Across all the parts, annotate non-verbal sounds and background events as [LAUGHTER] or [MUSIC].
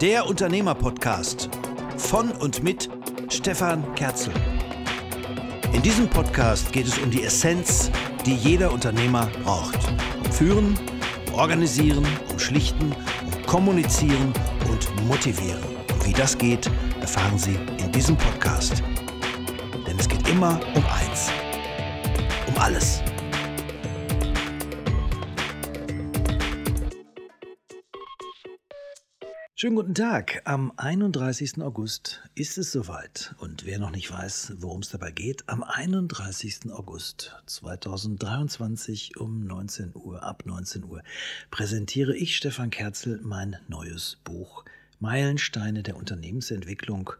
Der Unternehmer-Podcast von und mit Stefan Kerzel. In diesem Podcast geht es um die Essenz, die jeder Unternehmer braucht. Um Führen, um Organisieren, um Schlichten, um Kommunizieren und Motivieren. Und wie das geht, erfahren Sie in diesem Podcast. Denn es geht immer um eins. Um alles. Schönen guten Tag. Am 31. August ist es soweit. Und wer noch nicht weiß, worum es dabei geht, am 31. August 2023 um 19 Uhr, ab 19 Uhr, präsentiere ich, Stefan Kerzel, mein neues Buch Meilensteine der Unternehmensentwicklung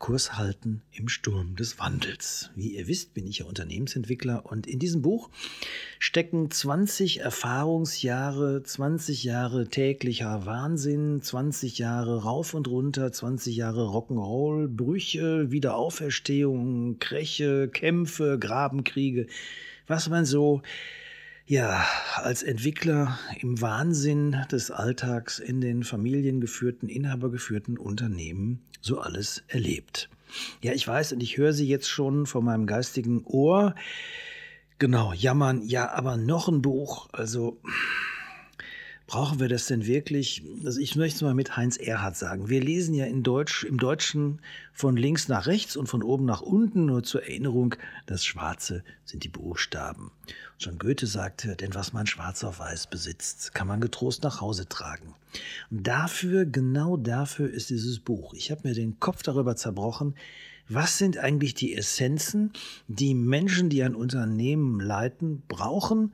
Kurs halten im Sturm des Wandels. Wie ihr wisst, bin ich ja Unternehmensentwickler und in diesem Buch stecken 20 Erfahrungsjahre, 20 Jahre täglicher Wahnsinn, 20 Jahre rauf und runter, 20 Jahre Rock'n'Roll, Brüche, Wiederaufstehung, Kräche, Kämpfe, Grabenkriege, was man so ja, als Entwickler im Wahnsinn des Alltags in den familiengeführten, inhabergeführten Unternehmen so alles erlebt. Ja, ich weiß und ich höre sie jetzt schon vor meinem geistigen Ohr. Genau, jammern, ja, aber noch ein Buch, also brauchen wir das denn wirklich? Also ich möchte es mal mit Heinz Erhardt sagen. Wir lesen ja in Deutsch, im Deutschen von links nach rechts und von oben nach unten. Nur zur Erinnerung, das Schwarze sind die Buchstaben. Schon Goethe sagte, denn was man schwarz auf weiß besitzt, kann man getrost nach Hause tragen. Und dafür, genau dafür ist dieses Buch. Ich habe mir den Kopf darüber zerbrochen, was sind eigentlich die Essenzen, die Menschen, die ein Unternehmen leiten, brauchen,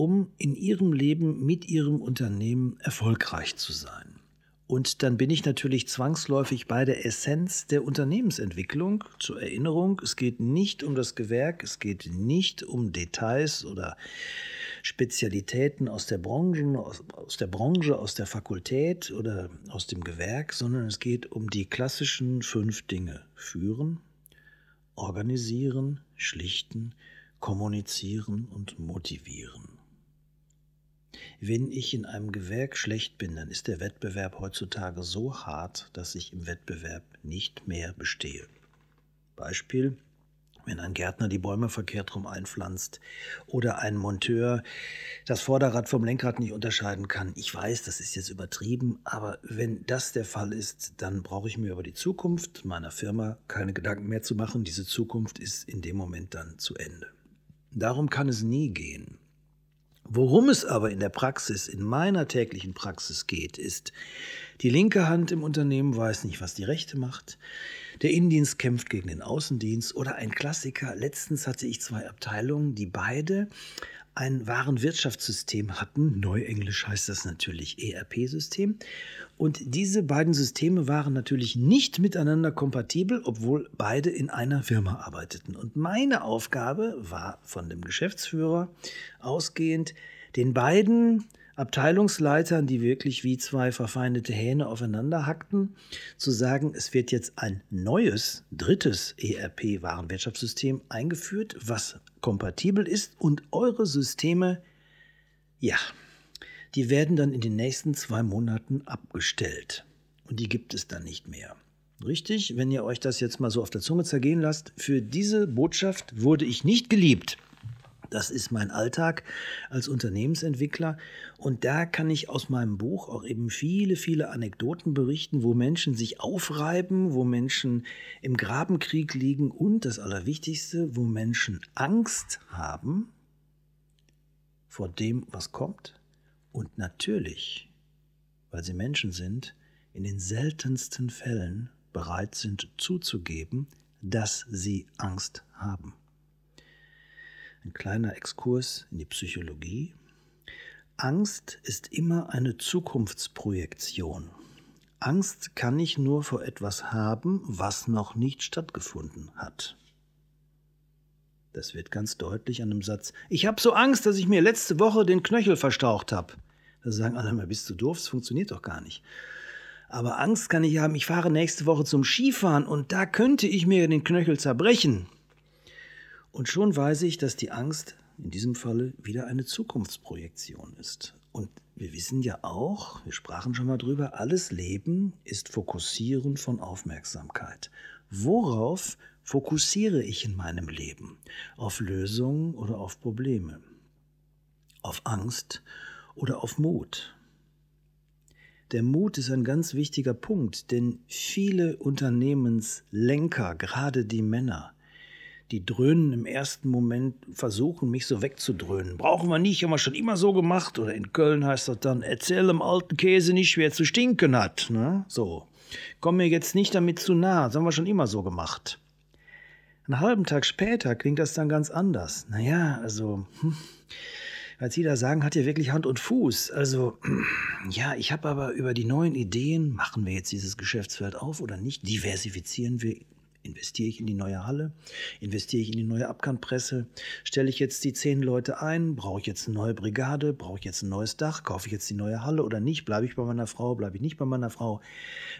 um in ihrem Leben mit ihrem Unternehmen erfolgreich zu sein. Und dann bin ich natürlich zwangsläufig bei der Essenz der Unternehmensentwicklung. Zur Erinnerung, es geht nicht um das Gewerk, es geht nicht um Details oder Spezialitäten aus der Branche, aus, der Branche, aus der Fakultät oder aus dem Gewerk, sondern es geht um die klassischen fünf Dinge. Führen, organisieren, schlichten, kommunizieren und motivieren. Wenn ich in einem Gewerk schlecht bin, dann ist der Wettbewerb heutzutage so hart, dass ich im Wettbewerb nicht mehr bestehe. Beispiel, wenn ein Gärtner die Bäume verkehrt rum einpflanzt oder ein Monteur das Vorderrad vom Lenkrad nicht unterscheiden kann. Ich weiß, das ist jetzt übertrieben, aber wenn das der Fall ist, dann brauche ich mir über die Zukunft meiner Firma keine Gedanken mehr zu machen. Diese Zukunft ist in dem Moment dann zu Ende. Darum kann es nie gehen. Worum es aber in der Praxis, in meiner täglichen Praxis geht, ist, die linke Hand im Unternehmen weiß nicht, was die rechte macht. Der Innendienst kämpft gegen den Außendienst oder ein Klassiker. Letztens hatte ich zwei Abteilungen, die beide ein Warenwirtschaftssystem hatten. Neuenglisch heißt das natürlich ERP-System. Und diese beiden Systeme waren natürlich nicht miteinander kompatibel, obwohl beide in einer Firma arbeiteten. Und meine Aufgabe war von dem Geschäftsführer ausgehend, den beiden Abteilungsleitern, die wirklich wie zwei verfeindete Hähne aufeinander hackten, zu sagen, es wird jetzt ein neues, drittes ERP-Warenwirtschaftssystem eingeführt, was kompatibel ist und eure Systeme, ja, die werden dann in den nächsten zwei Monaten abgestellt. Und die gibt es dann nicht mehr. Richtig, wenn ihr euch das jetzt mal so auf der Zunge zergehen lasst, für diese Botschaft wurde ich nicht geliebt. Das ist mein Alltag als Unternehmensentwickler. Und da kann ich aus meinem Buch auch eben viele, viele Anekdoten berichten, wo Menschen sich aufreiben, wo Menschen im Grabenkrieg liegen und das Allerwichtigste, wo Menschen Angst haben vor dem, was kommt. Und natürlich, weil sie Menschen sind, in den seltensten Fällen bereit sind zuzugeben, dass sie Angst haben. Ein kleiner Exkurs in die Psychologie. Angst ist immer eine Zukunftsprojektion. Angst kann ich nur vor etwas haben, was noch nicht stattgefunden hat. Das wird ganz deutlich an einem Satz. Ich habe so Angst, dass ich mir letzte Woche den Knöchel verstaucht habe. Da sagen alle mal, bist du doof? Das funktioniert doch gar nicht. Aber Angst kann ich haben, ich fahre nächste Woche zum Skifahren und da könnte ich mir den Knöchel zerbrechen. Und schon weiß ich, dass die Angst in diesem Falle wieder eine Zukunftsprojektion ist. Und wir wissen ja auch, wir sprachen schon mal drüber, alles Leben ist Fokussieren von Aufmerksamkeit. Worauf fokussiere ich in meinem Leben? Auf Lösungen oder auf Probleme? Auf Angst oder auf Mut? Der Mut ist ein ganz wichtiger Punkt, denn viele Unternehmenslenker, gerade die Männer, die dröhnen im ersten Moment, versuchen mich so wegzudröhnen. Brauchen wir nicht, haben wir schon immer so gemacht. Oder in Köln heißt das dann, erzähl dem alten Käse nicht, wer zu stinken hat. Ne? So, komm mir jetzt nicht damit zu nah, das haben wir schon immer so gemacht. Einen halben Tag später klingt das dann ganz anders. Naja, also, hm, als Sie da sagen, hat ja wirklich Hand und Fuß. Also, [CLEARS THROAT] ja, ich habe aber über die neuen Ideen, machen wir jetzt dieses Geschäftsfeld auf oder nicht, diversifizieren wir Investiere ich in die neue Halle? Investiere ich in die neue Abkantpresse? Stelle ich jetzt die zehn Leute ein? Brauche ich jetzt eine neue Brigade? Brauche ich jetzt ein neues Dach? Kaufe ich jetzt die neue Halle oder nicht? Bleibe ich bei meiner Frau? Bleibe ich nicht bei meiner Frau?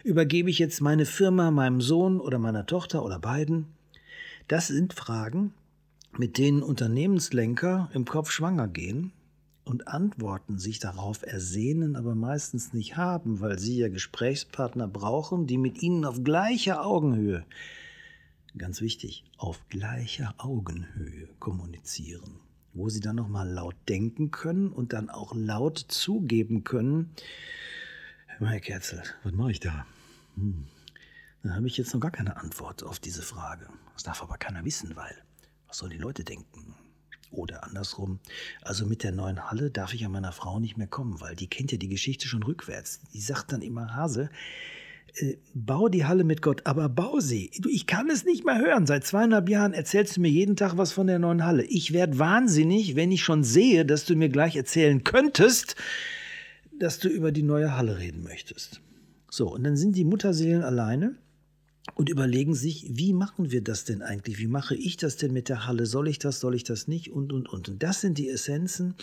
Übergebe ich jetzt meine Firma meinem Sohn oder meiner Tochter oder beiden? Das sind Fragen, mit denen Unternehmenslenker im Kopf schwanger gehen und Antworten sich darauf ersehnen, aber meistens nicht haben, weil sie ja Gesprächspartner brauchen, die mit ihnen auf gleicher Augenhöhe ganz wichtig, auf gleicher Augenhöhe kommunizieren, wo sie dann nochmal laut denken können und dann auch laut zugeben können, Herr Kerzel, was mache ich da? Hm. Dann habe ich jetzt noch gar keine Antwort auf diese Frage. Das darf aber keiner wissen, weil was sollen die Leute denken? Oder andersrum, also mit der neuen Halle darf ich an meiner Frau nicht mehr kommen, weil die kennt ja die Geschichte schon rückwärts. Die sagt dann immer, Hase, bau die Halle mit Gott, aber bau sie. Ich kann es nicht mehr hören. Seit zweieinhalb Jahren erzählst du mir jeden Tag was von der neuen Halle. Ich werde wahnsinnig, wenn ich schon sehe, dass du mir gleich erzählen könntest, dass du über die neue Halle reden möchtest. So, und dann sind die Mutterseelen alleine und überlegen sich, wie machen wir das denn eigentlich? Wie mache ich das denn mit der Halle? Soll ich das, soll ich das nicht? Und, und, und. Und das sind die Essenzen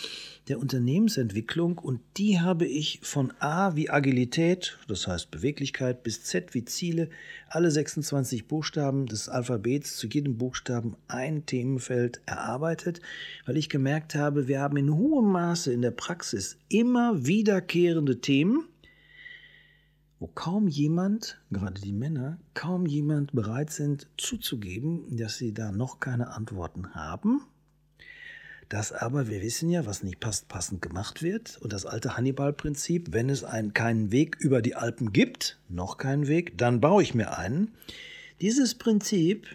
der Unternehmensentwicklung und die habe ich von A wie Agilität, das heißt Beweglichkeit, bis Z wie Ziele, alle 26 Buchstaben des Alphabets, zu jedem Buchstaben ein Themenfeld erarbeitet, weil ich gemerkt habe, wir haben in hohem Maße in der Praxis immer wiederkehrende Themen, wo kaum jemand, gerade die Männer, kaum jemand bereit sind zuzugeben, dass sie da noch keine Antworten haben. Dass aber, wir wissen ja, was nicht passt, passend gemacht wird. Und das alte Hannibal-Prinzip, wenn es einen, keinen Weg über die Alpen gibt, noch keinen Weg, dann baue ich mir einen. Dieses Prinzip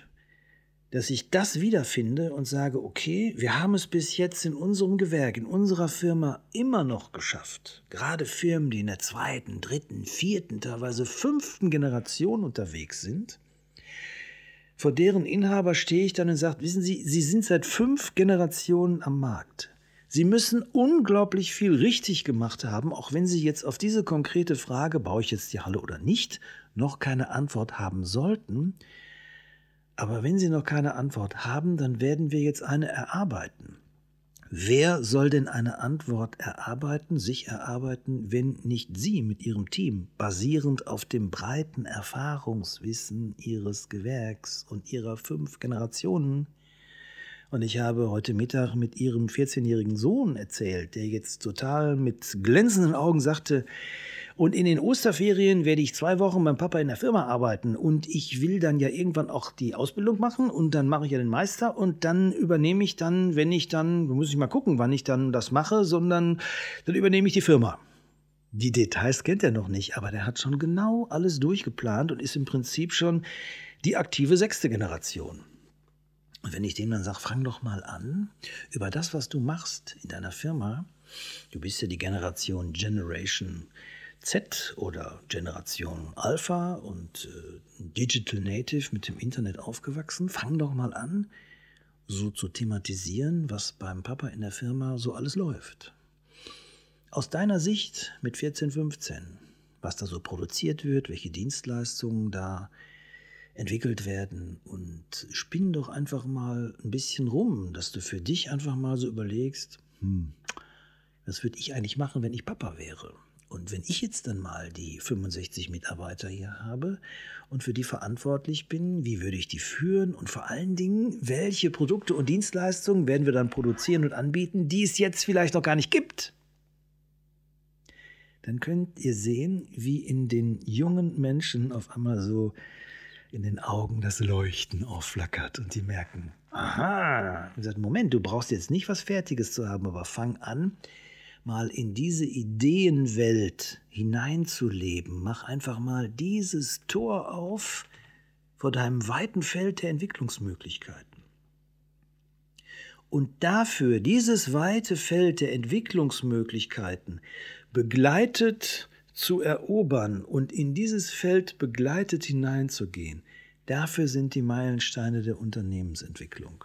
dass ich das wiederfinde und sage, okay, wir haben es bis jetzt in unserem Gewerk, in unserer Firma immer noch geschafft. Gerade Firmen, die in der zweiten, dritten, vierten, teilweise fünften Generation unterwegs sind. Vor deren Inhaber stehe ich dann und sage, wissen Sie, Sie sind seit fünf Generationen am Markt. Sie müssen unglaublich viel richtig gemacht haben, auch wenn Sie jetzt auf diese konkrete Frage, baue ich jetzt die Halle oder nicht, noch keine Antwort haben sollten. Aber wenn Sie noch keine Antwort haben, dann werden wir jetzt eine erarbeiten. Wer soll denn eine Antwort erarbeiten, sich erarbeiten, wenn nicht Sie mit Ihrem Team, basierend auf dem breiten Erfahrungswissen Ihres Gewerks und Ihrer fünf Generationen? Und ich habe heute Mittag mit Ihrem 14-jährigen Sohn erzählt, der jetzt total mit glänzenden Augen sagte, und in den Osterferien werde ich zwei Wochen beim Papa in der Firma arbeiten und ich will dann ja irgendwann auch die Ausbildung machen und dann mache ich ja den Meister und dann übernehme ich dann, wenn ich dann, muss ich mal gucken, wann ich dann das mache, sondern dann übernehme ich die Firma. Die Details kennt er noch nicht, aber der hat schon genau alles durchgeplant und ist im Prinzip schon die aktive sechste Generation. Und wenn ich dem dann sage, fang doch mal an, über das, was du machst in deiner Firma, du bist ja die Generation Generation Z oder Generation Alpha und äh, Digital Native mit dem Internet aufgewachsen, fang doch mal an, so zu thematisieren, was beim Papa in der Firma so alles läuft. Aus deiner Sicht mit 14, 15, was da so produziert wird, welche Dienstleistungen da entwickelt werden und spinn doch einfach mal ein bisschen rum, dass du für dich einfach mal so überlegst, hm, was würde ich eigentlich machen, wenn ich Papa wäre? Und wenn ich jetzt dann mal die 65 Mitarbeiter hier habe und für die verantwortlich bin, wie würde ich die führen und vor allen Dingen, welche Produkte und Dienstleistungen werden wir dann produzieren und anbieten, die es jetzt vielleicht noch gar nicht gibt? dann könnt ihr sehen, wie in den jungen Menschen auf einmal so in den Augen das Leuchten aufflackert und die merken, aha, und sagt, Moment, du brauchst jetzt nicht was Fertiges zu haben, aber fang an, mal in diese Ideenwelt hineinzuleben. Mach einfach mal dieses Tor auf vor deinem weiten Feld der Entwicklungsmöglichkeiten. Und dafür, dieses weite Feld der Entwicklungsmöglichkeiten begleitet zu erobern und in dieses Feld begleitet hineinzugehen, dafür sind die Meilensteine der Unternehmensentwicklung.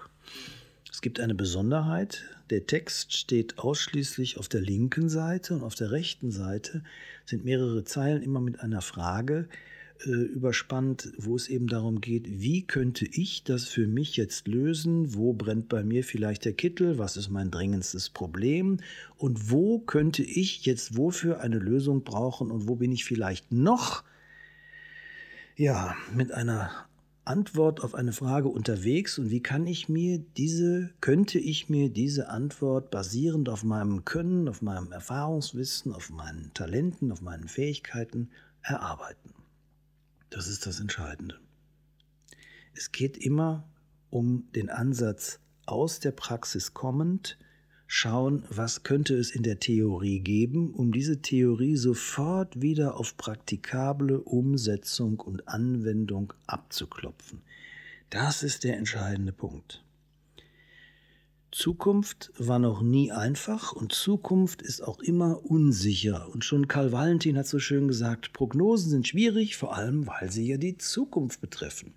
Es gibt eine Besonderheit, der Text steht ausschließlich auf der linken Seite und auf der rechten Seite sind mehrere Zeilen immer mit einer Frage, äh, überspannt, wo es eben darum geht, wie könnte ich das für mich jetzt lösen, wo brennt bei mir vielleicht der Kittel, was ist mein dringendstes Problem? Und wo könnte ich jetzt wofür eine Lösung brauchen? Und wo bin ich vielleicht noch ja, mit einer Antwort auf eine Frage unterwegs und wie kann ich mir diese, könnte ich mir diese Antwort basierend auf meinem Können, auf meinem Erfahrungswissen, auf meinen Talenten, auf meinen Fähigkeiten erarbeiten. Das ist das Entscheidende. Es geht immer um den Ansatz aus der Praxis kommend, schauen, was könnte es in der Theorie geben, um diese Theorie sofort wieder auf praktikable Umsetzung und Anwendung abzuklopfen. Das ist der entscheidende Punkt. Zukunft war noch nie einfach und Zukunft ist auch immer unsicher. Und schon Karl Valentin hat so schön gesagt, Prognosen sind schwierig, vor allem weil sie ja die Zukunft betreffen.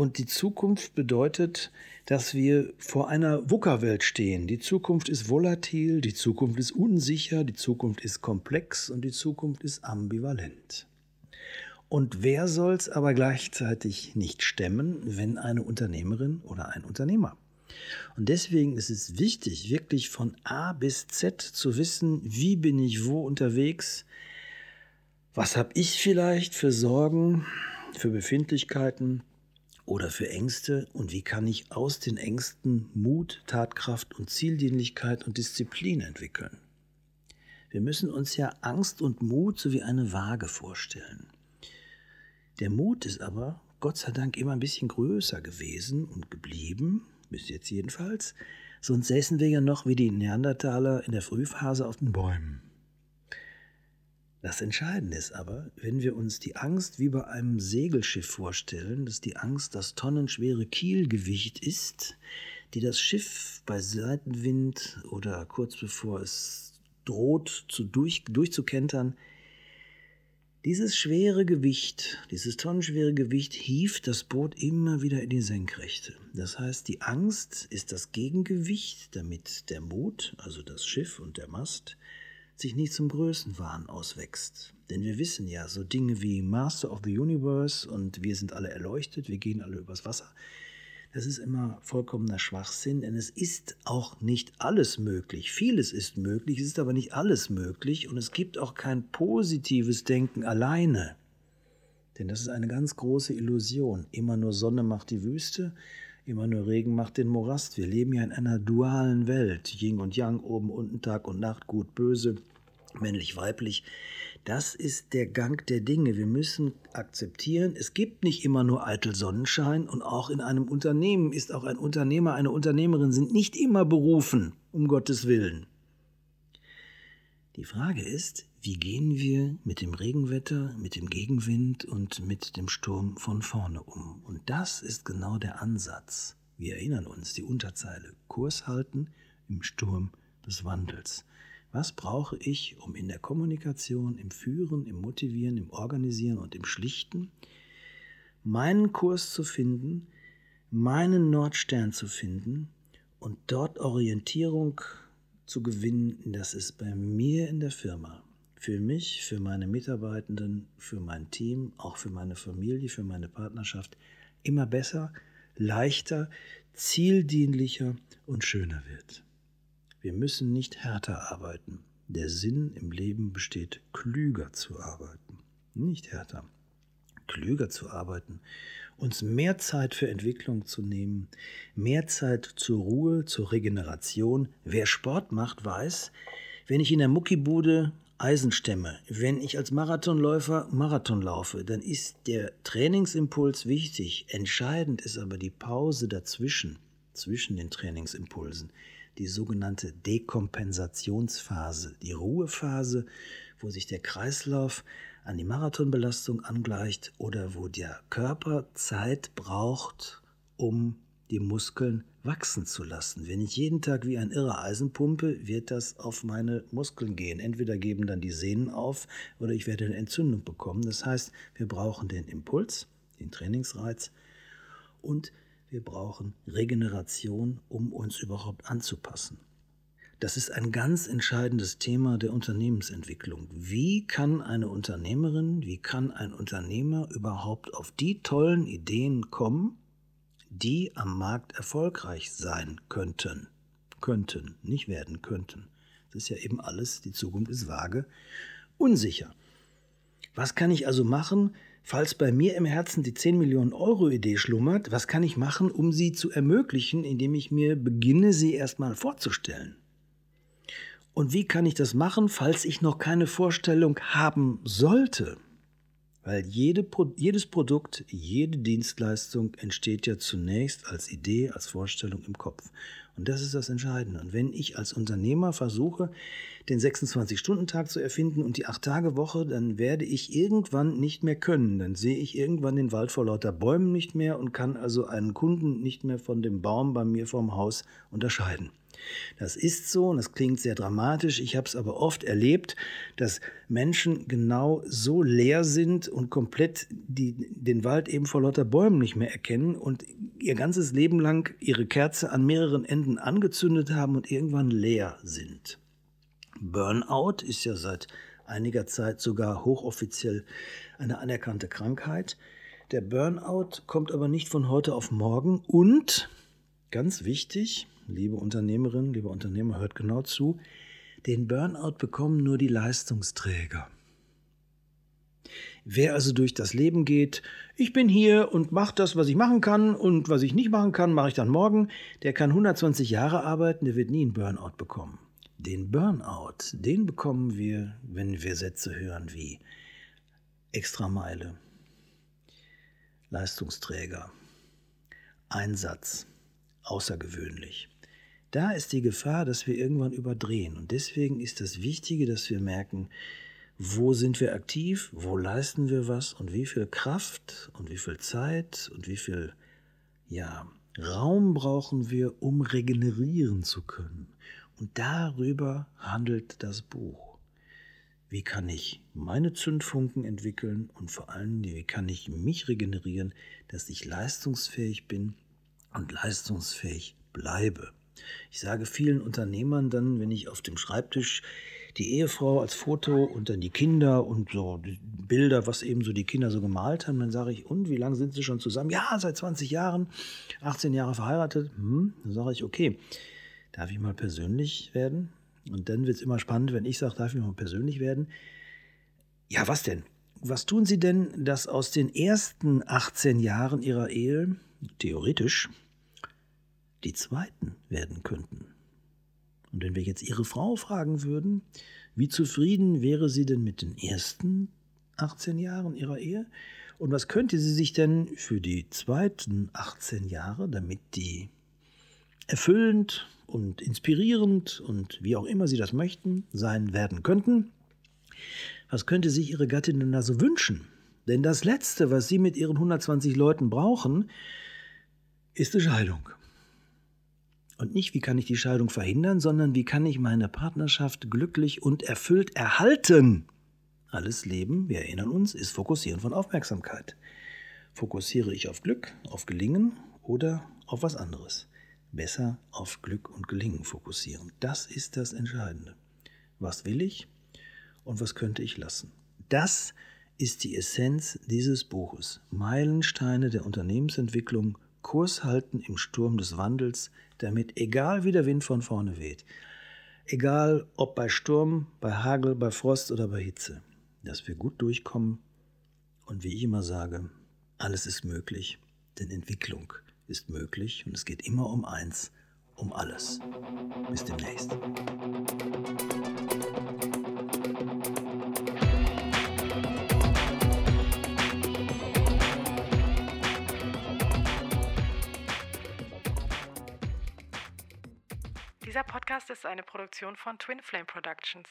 Und die Zukunft bedeutet, dass wir vor einer VUCA-Welt stehen. Die Zukunft ist volatil, die Zukunft ist unsicher, die Zukunft ist komplex und die Zukunft ist ambivalent. Und wer soll es aber gleichzeitig nicht stemmen, wenn eine Unternehmerin oder ein Unternehmer? Und deswegen ist es wichtig, wirklich von A bis Z zu wissen, wie bin ich wo unterwegs, was habe ich vielleicht für Sorgen, für Befindlichkeiten oder für Ängste und wie kann ich aus den Ängsten Mut, Tatkraft und Zieldienlichkeit und Disziplin entwickeln. Wir müssen uns ja Angst und Mut sowie eine Waage vorstellen. Der Mut ist aber Gott sei Dank immer ein bisschen größer gewesen und geblieben bis jetzt jedenfalls, sonst säßen wir ja noch wie die Neandertaler in der Frühphase auf den Bäumen. Das Entscheidende ist aber, wenn wir uns die Angst wie bei einem Segelschiff vorstellen, dass die Angst das tonnenschwere Kielgewicht ist, die das Schiff bei Seitenwind oder kurz bevor es droht zu durch, durchzukentern, dieses schwere Gewicht, dieses tonnenschwere Gewicht hieft das Boot immer wieder in die Senkrechte. Das heißt, die Angst ist das Gegengewicht, damit der Mut, also das Schiff und der Mast, sich nicht zum Größenwahn auswächst. Denn wir wissen ja, so Dinge wie Master of the Universe und wir sind alle erleuchtet, wir gehen alle übers Wasser, das ist immer vollkommener Schwachsinn, denn es ist auch nicht alles möglich. Vieles ist möglich, es ist aber nicht alles möglich und es gibt auch kein positives Denken alleine. Denn das ist eine ganz große Illusion. Immer nur Sonne macht die Wüste, immer nur Regen macht den Morast. Wir leben ja in einer dualen Welt. Yin und Yang, oben, unten, Tag und Nacht, gut, böse, männlich, weiblich. Das ist der Gang der Dinge. Wir müssen akzeptieren, es gibt nicht immer nur eitel Sonnenschein und auch in einem Unternehmen ist auch ein Unternehmer, eine Unternehmerin sind nicht immer berufen, um Gottes Willen. Die Frage ist, wie gehen wir mit dem Regenwetter, mit dem Gegenwind und mit dem Sturm von vorne um? Und das ist genau der Ansatz. Wir erinnern uns, die Unterzeile Kurs halten im Sturm des Wandels. Was brauche ich, um in der Kommunikation, im Führen, im Motivieren, im Organisieren und im Schlichten meinen Kurs zu finden, meinen Nordstern zu finden und dort Orientierung zu gewinnen, dass es bei mir in der Firma, für mich, für meine Mitarbeitenden, für mein Team, auch für meine Familie, für meine Partnerschaft immer besser, leichter, zieldienlicher und schöner wird. Wir müssen nicht härter arbeiten. Der Sinn im Leben besteht, klüger zu arbeiten. Nicht härter. Klüger zu arbeiten. Uns mehr Zeit für Entwicklung zu nehmen. Mehr Zeit zur Ruhe, zur Regeneration. Wer Sport macht, weiß, wenn ich in der Muckibude Eisenstämme. Wenn ich als Marathonläufer Marathon laufe, dann ist der Trainingsimpuls wichtig. Entscheidend ist aber die Pause dazwischen, zwischen den Trainingsimpulsen, die sogenannte Dekompensationsphase, die Ruhephase, wo sich der Kreislauf an die Marathonbelastung angleicht oder wo der Körper Zeit braucht, um die Muskeln wachsen zu lassen. Wenn ich jeden Tag wie ein irrer Eisen pumpe, wird das auf meine Muskeln gehen. Entweder geben dann die Sehnen auf oder ich werde eine Entzündung bekommen. Das heißt, wir brauchen den Impuls, den Trainingsreiz und wir brauchen Regeneration, um uns überhaupt anzupassen. Das ist ein ganz entscheidendes Thema der Unternehmensentwicklung. Wie kann eine Unternehmerin, wie kann ein Unternehmer überhaupt auf die tollen Ideen kommen, die am Markt erfolgreich sein könnten? Könnten, nicht werden könnten. Das ist ja eben alles, die Zukunft ist vage, unsicher. Was kann ich also machen, falls bei mir im Herzen die 10 Millionen Euro Idee schlummert? Was kann ich machen, um sie zu ermöglichen, indem ich mir beginne, sie erstmal vorzustellen? Und wie kann ich das machen, falls ich noch keine Vorstellung haben sollte? Weil jede, jedes Produkt, jede Dienstleistung entsteht ja zunächst als Idee, als Vorstellung im Kopf. Und das ist das Entscheidende. Und wenn ich als Unternehmer versuche, den 26-Stunden-Tag zu erfinden und die 8-Tage-Woche, dann werde ich irgendwann nicht mehr können. Dann sehe ich irgendwann den Wald vor lauter Bäumen nicht mehr und kann also einen Kunden nicht mehr von dem Baum bei mir vorm Haus unterscheiden. Das ist so und das klingt sehr dramatisch. Ich habe es aber oft erlebt, dass Menschen genau so leer sind und komplett die, den Wald eben vor lauter Bäumen nicht mehr erkennen und ihr ganzes Leben lang ihre Kerze an mehreren Enden angezündet haben und irgendwann leer sind. Burnout ist ja seit einiger Zeit sogar hochoffiziell eine anerkannte Krankheit. Der Burnout kommt aber nicht von heute auf morgen und, ganz wichtig, liebe Unternehmerin, liebe Unternehmer, hört genau zu, den Burnout bekommen nur die Leistungsträger. Wer also durch das Leben geht, ich bin hier und mache das, was ich machen kann und was ich nicht machen kann, mache ich dann morgen, der kann 120 Jahre arbeiten, der wird nie einen Burnout bekommen. Den Burnout, den bekommen wir, wenn wir Sätze hören wie Extrameile, Leistungsträger, Einsatz, außergewöhnlich. Da ist die Gefahr, dass wir irgendwann überdrehen. Und deswegen ist das Wichtige, dass wir merken, wo sind wir aktiv, wo leisten wir was und wie viel Kraft und wie viel Zeit und wie viel ja, Raum brauchen wir, um regenerieren zu können. Und darüber handelt das Buch. Wie kann ich meine Zündfunken entwickeln und vor allem, wie kann ich mich regenerieren, dass ich leistungsfähig bin und leistungsfähig bleibe. Ich sage vielen Unternehmern dann, wenn ich auf dem Schreibtisch die Ehefrau als Foto und dann die Kinder und so Bilder, was eben so die Kinder so gemalt haben, dann sage ich, und wie lange sind sie schon zusammen? Ja, seit 20 Jahren, 18 Jahre verheiratet. Hm, dann sage ich, okay, darf ich mal persönlich werden? Und dann wird es immer spannend, wenn ich sage, darf ich mal persönlich werden? Ja, was denn? Was tun Sie denn, dass aus den ersten 18 Jahren Ihrer Ehe, theoretisch, die zweiten werden könnten. Und wenn wir jetzt Ihre Frau fragen würden, wie zufrieden wäre sie denn mit den ersten 18 Jahren ihrer Ehe? Und was könnte sie sich denn für die zweiten 18 Jahre, damit die erfüllend und inspirierend und wie auch immer sie das möchten, sein werden könnten, was könnte sich ihre Gattin denn da so wünschen? Denn das Letzte, was sie mit ihren 120 Leuten brauchen, ist die Scheidung. Und nicht, wie kann ich die Scheidung verhindern, sondern wie kann ich meine Partnerschaft glücklich und erfüllt erhalten. Alles Leben, wir erinnern uns, ist Fokussieren von Aufmerksamkeit. Fokussiere ich auf Glück, auf Gelingen oder auf was anderes? Besser auf Glück und Gelingen fokussieren. Das ist das Entscheidende. Was will ich und was könnte ich lassen? Das ist die Essenz dieses Buches. Meilensteine der Unternehmensentwicklung Kurs halten im Sturm des Wandels, damit egal wie der Wind von vorne weht, egal ob bei Sturm, bei Hagel, bei Frost oder bei Hitze, dass wir gut durchkommen und wie ich immer sage, alles ist möglich, denn Entwicklung ist möglich und es geht immer um eins, um alles. Bis demnächst. Dieser Podcast ist eine Produktion von Twin Flame Productions.